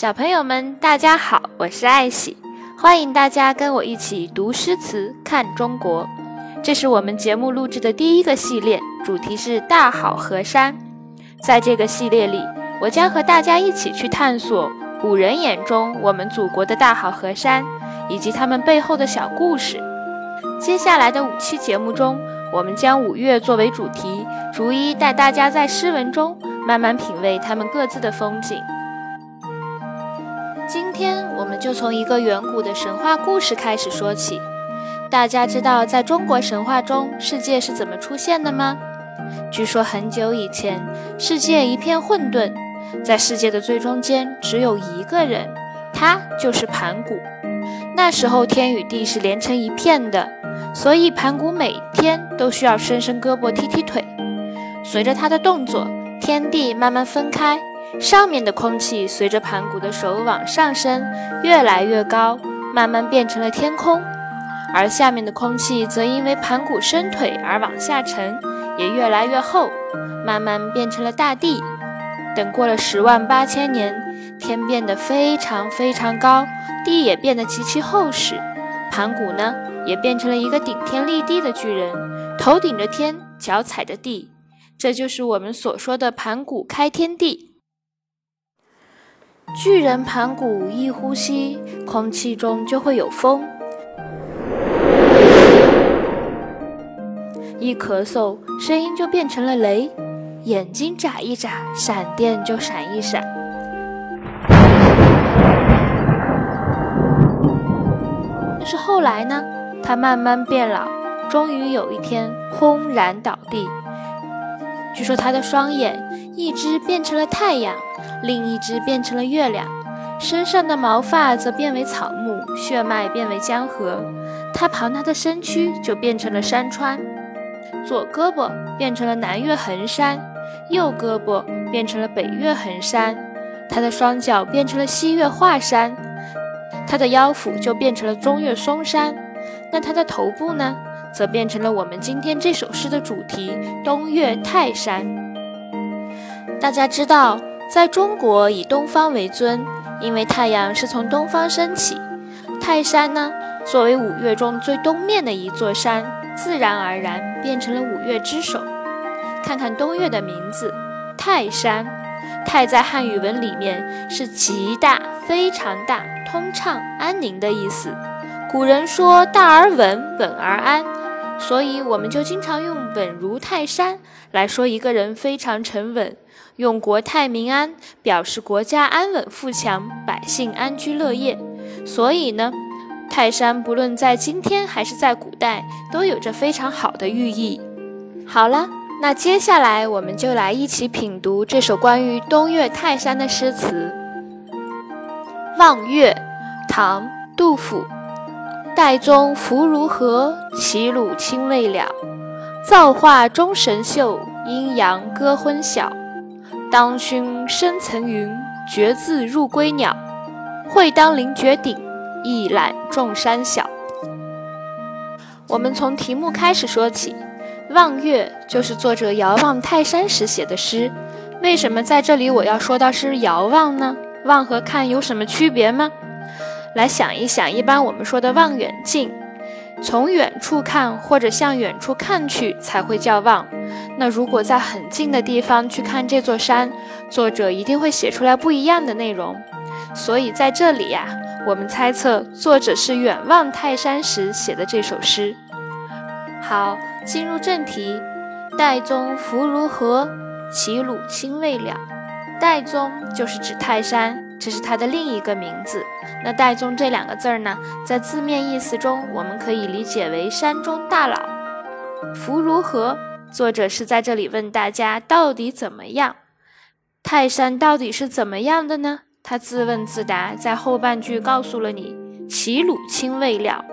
小朋友们，大家好，我是艾喜，欢迎大家跟我一起读诗词、看中国。这是我们节目录制的第一个系列，主题是大好河山。在这个系列里，我将和大家一起去探索古人眼中我们祖国的大好河山，以及他们背后的小故事。接下来的五期节目中，我们将五岳作为主题，逐一带大家在诗文中慢慢品味他们各自的风景。今天我们就从一个远古的神话故事开始说起。大家知道在中国神话中世界是怎么出现的吗？据说很久以前，世界一片混沌，在世界的最中间只有一个人，他就是盘古。那时候天与地是连成一片的，所以盘古每天都需要伸伸胳膊踢踢腿。随着他的动作，天地慢慢分开。上面的空气随着盘古的手往上升，越来越高，慢慢变成了天空；而下面的空气则因为盘古伸腿而往下沉，也越来越厚，慢慢变成了大地。等过了十万八千年，天变得非常非常高，地也变得极其厚实，盘古呢，也变成了一个顶天立地的巨人，头顶着天，脚踩着地，这就是我们所说的盘古开天地。巨人盘古一呼吸，空气中就会有风；一咳嗽，声音就变成了雷；眼睛眨一眨，闪电就闪一闪。但是后来呢？他慢慢变老，终于有一天轰然倒地。据说他的双眼，一只变成了太阳。另一只变成了月亮，身上的毛发则变为草木，血脉变为江河。他庞大的身躯就变成了山川，左胳膊变成了南岳衡山，右胳膊变成了北岳衡山。他的双脚变成了西岳华山，他的腰腹就变成了中岳嵩山。那他的头部呢，则变成了我们今天这首诗的主题——东岳泰山。大家知道。在中国，以东方为尊，因为太阳是从东方升起。泰山呢，作为五岳中最东面的一座山，自然而然变成了五岳之首。看看东岳的名字，泰山。泰在汉语文里面是极大、非常大、通畅、安宁的意思。古人说大而稳，稳而安，所以我们就经常用稳如泰山来说一个人非常沉稳。用国泰民安表示国家安稳富强，百姓安居乐业。所以呢，泰山不论在今天还是在古代，都有着非常好的寓意。好了，那接下来我们就来一起品读这首关于东岳泰山的诗词。《望岳》唐·杜甫。岱宗夫如何？齐鲁青未了。造化钟神秀，阴阳割昏晓。当胸生层云，决眦入归鸟。会当凌绝顶，一览众山小。我们从题目开始说起，《望岳》就是作者遥望泰山时写的诗。为什么在这里我要说到是遥望呢？望和看有什么区别吗？来想一想，一般我们说的望远镜。从远处看或者向远处看去才会叫望。那如果在很近的地方去看这座山，作者一定会写出来不一样的内容。所以在这里呀，我们猜测作者是远望泰山时写的这首诗。好，进入正题。岱宗夫如何？齐鲁青未了。岱宗就是指泰山。这是他的另一个名字。那岱宗这两个字儿呢，在字面意思中，我们可以理解为山中大佬。福如何？作者是在这里问大家到底怎么样？泰山到底是怎么样的呢？他自问自答，在后半句告诉了你：齐鲁青未了。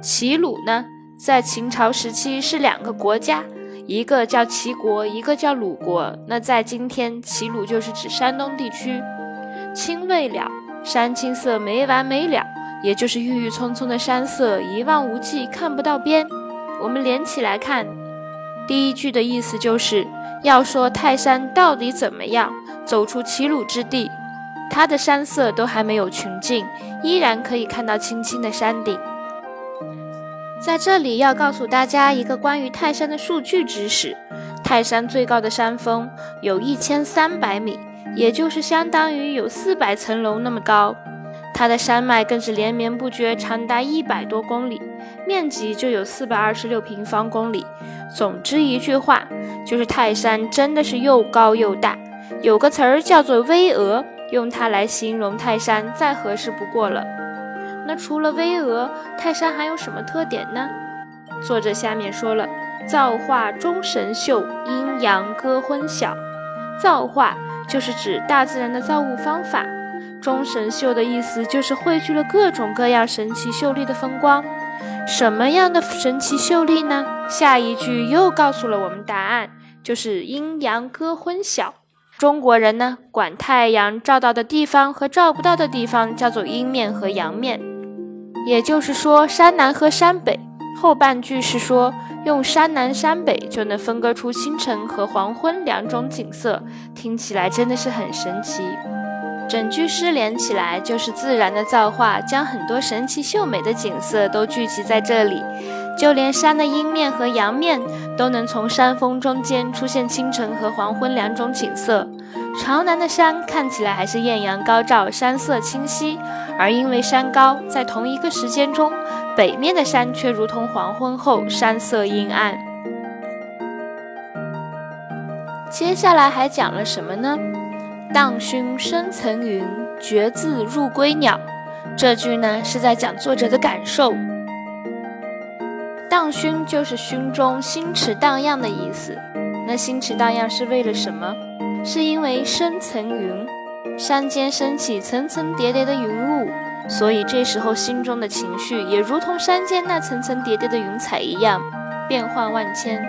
齐鲁呢，在秦朝时期是两个国家，一个叫齐国，一个叫鲁国。那在今天，齐鲁就是指山东地区。青未了，山青色没完没了，也就是郁郁葱葱的山色一望无际，看不到边。我们连起来看，第一句的意思就是要说泰山到底怎么样，走出齐鲁之地。它的山色都还没有穷尽，依然可以看到青青的山顶。在这里要告诉大家一个关于泰山的数据知识：泰山最高的山峰有一千三百米，也就是相当于有四百层楼那么高。它的山脉更是连绵不绝，长达一百多公里，面积就有四百二十六平方公里。总之一句话，就是泰山真的是又高又大。有个词儿叫做“巍峨”，用它来形容泰山再合适不过了。那除了巍峨，泰山还有什么特点呢？作者下面说了：“造化钟神秀，阴阳割昏晓。”造化就是指大自然的造物方法。钟神秀的意思就是汇聚了各种各样神奇秀丽的风光。什么样的神奇秀丽呢？下一句又告诉了我们答案，就是阴阳割昏晓。中国人呢，管太阳照到的地方和照不到的地方叫做阴面和阳面，也就是说山南和山北。后半句是说用山南山北就能分割出清晨和黄昏两种景色，听起来真的是很神奇。整句诗连起来，就是自然的造化将很多神奇秀美的景色都聚集在这里，就连山的阴面和阳面都能从山峰中间出现清晨和黄昏两种景色。朝南的山看起来还是艳阳高照，山色清晰，而因为山高，在同一个时间中，北面的山却如同黄昏后山色阴暗。接下来还讲了什么呢？荡胸生层云，决眦入归鸟。这句呢是在讲作者的感受。荡胸就是胸中星驰荡漾的意思。那星驰荡漾是为了什么？是因为生层云，山间升起层层叠叠的云雾，所以这时候心中的情绪也如同山间那层层叠叠的云彩一样，变幻万千。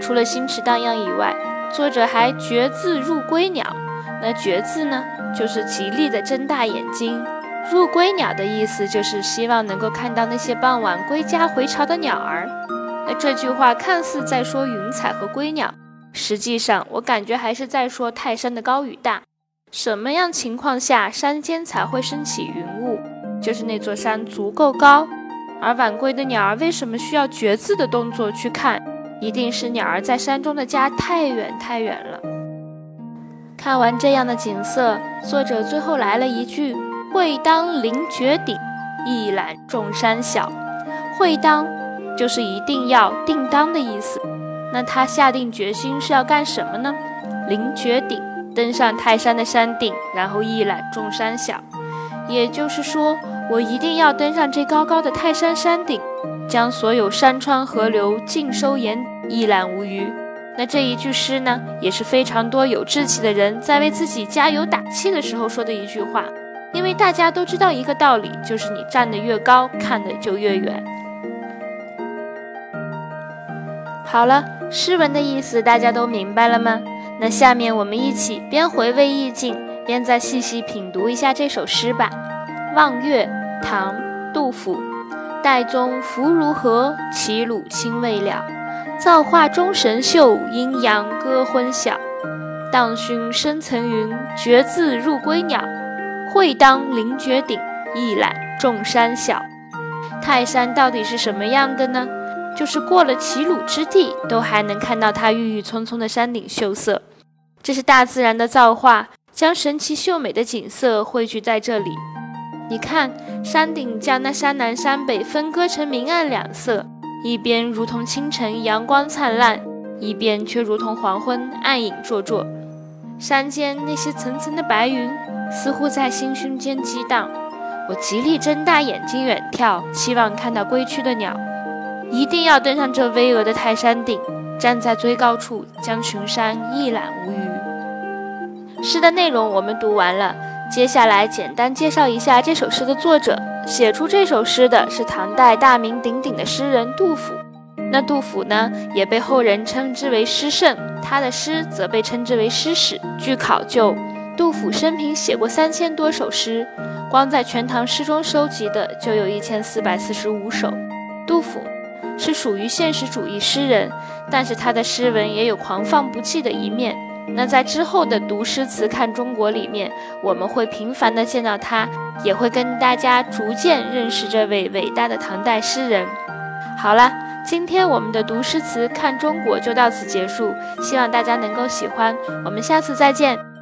除了心驰荡漾以外，作者还决眦入归鸟。那觉字呢，就是极力的睁大眼睛。入归鸟的意思就是希望能够看到那些傍晚归家回巢的鸟儿。那这句话看似在说云彩和归鸟，实际上我感觉还是在说泰山的高与大。什么样情况下山间才会升起云雾？就是那座山足够高。而晚归的鸟儿为什么需要觉字的动作去看？一定是鸟儿在山中的家太远太远了。看完这样的景色，作者最后来了一句：“会当凌绝顶，一览众山小。”会当就是一定要、定当的意思。那他下定决心是要干什么呢？凌绝顶，登上泰山的山顶，然后一览众山小。也就是说，我一定要登上这高高的泰山山顶，将所有山川河流尽收眼，一览无余。那这一句诗呢，也是非常多有志气的人在为自己加油打气的时候说的一句话。因为大家都知道一个道理，就是你站得越高，看得就越远。好了，诗文的意思大家都明白了吗？那下面我们一起边回味意境，边再细细品读一下这首诗吧。《望岳》唐·杜甫。岱宗夫如何？齐鲁青未了。造化钟神秀，阴阳割昏晓。荡胸生层云，决眦入归鸟。会当凌绝顶，一览众山小。泰山到底是什么样的呢？就是过了齐鲁之地，都还能看到它郁郁葱葱的山顶秀色。这是大自然的造化，将神奇秀美的景色汇聚在这里。你看，山顶将那山南山北分割成明暗两色。一边如同清晨阳光灿烂，一边却如同黄昏暗影灼灼。山间那些层层的白云，似乎在心胸间激荡。我极力睁大眼睛远眺，期望看到归去的鸟。一定要登上这巍峨的泰山顶，站在最高处，将群山一览无余。诗的内容我们读完了，接下来简单介绍一下这首诗的作者。写出这首诗的是唐代大名鼎鼎的诗人杜甫。那杜甫呢，也被后人称之为诗圣，他的诗则被称之为诗史。据考究，杜甫生平写过三千多首诗，光在《全唐诗》中收集的就有一千四百四十五首。杜甫是属于现实主义诗人，但是他的诗文也有狂放不羁的一面。那在之后的读诗词看中国里面，我们会频繁的见到他，也会跟大家逐渐认识这位伟大的唐代诗人。好了，今天我们的读诗词看中国就到此结束，希望大家能够喜欢，我们下次再见。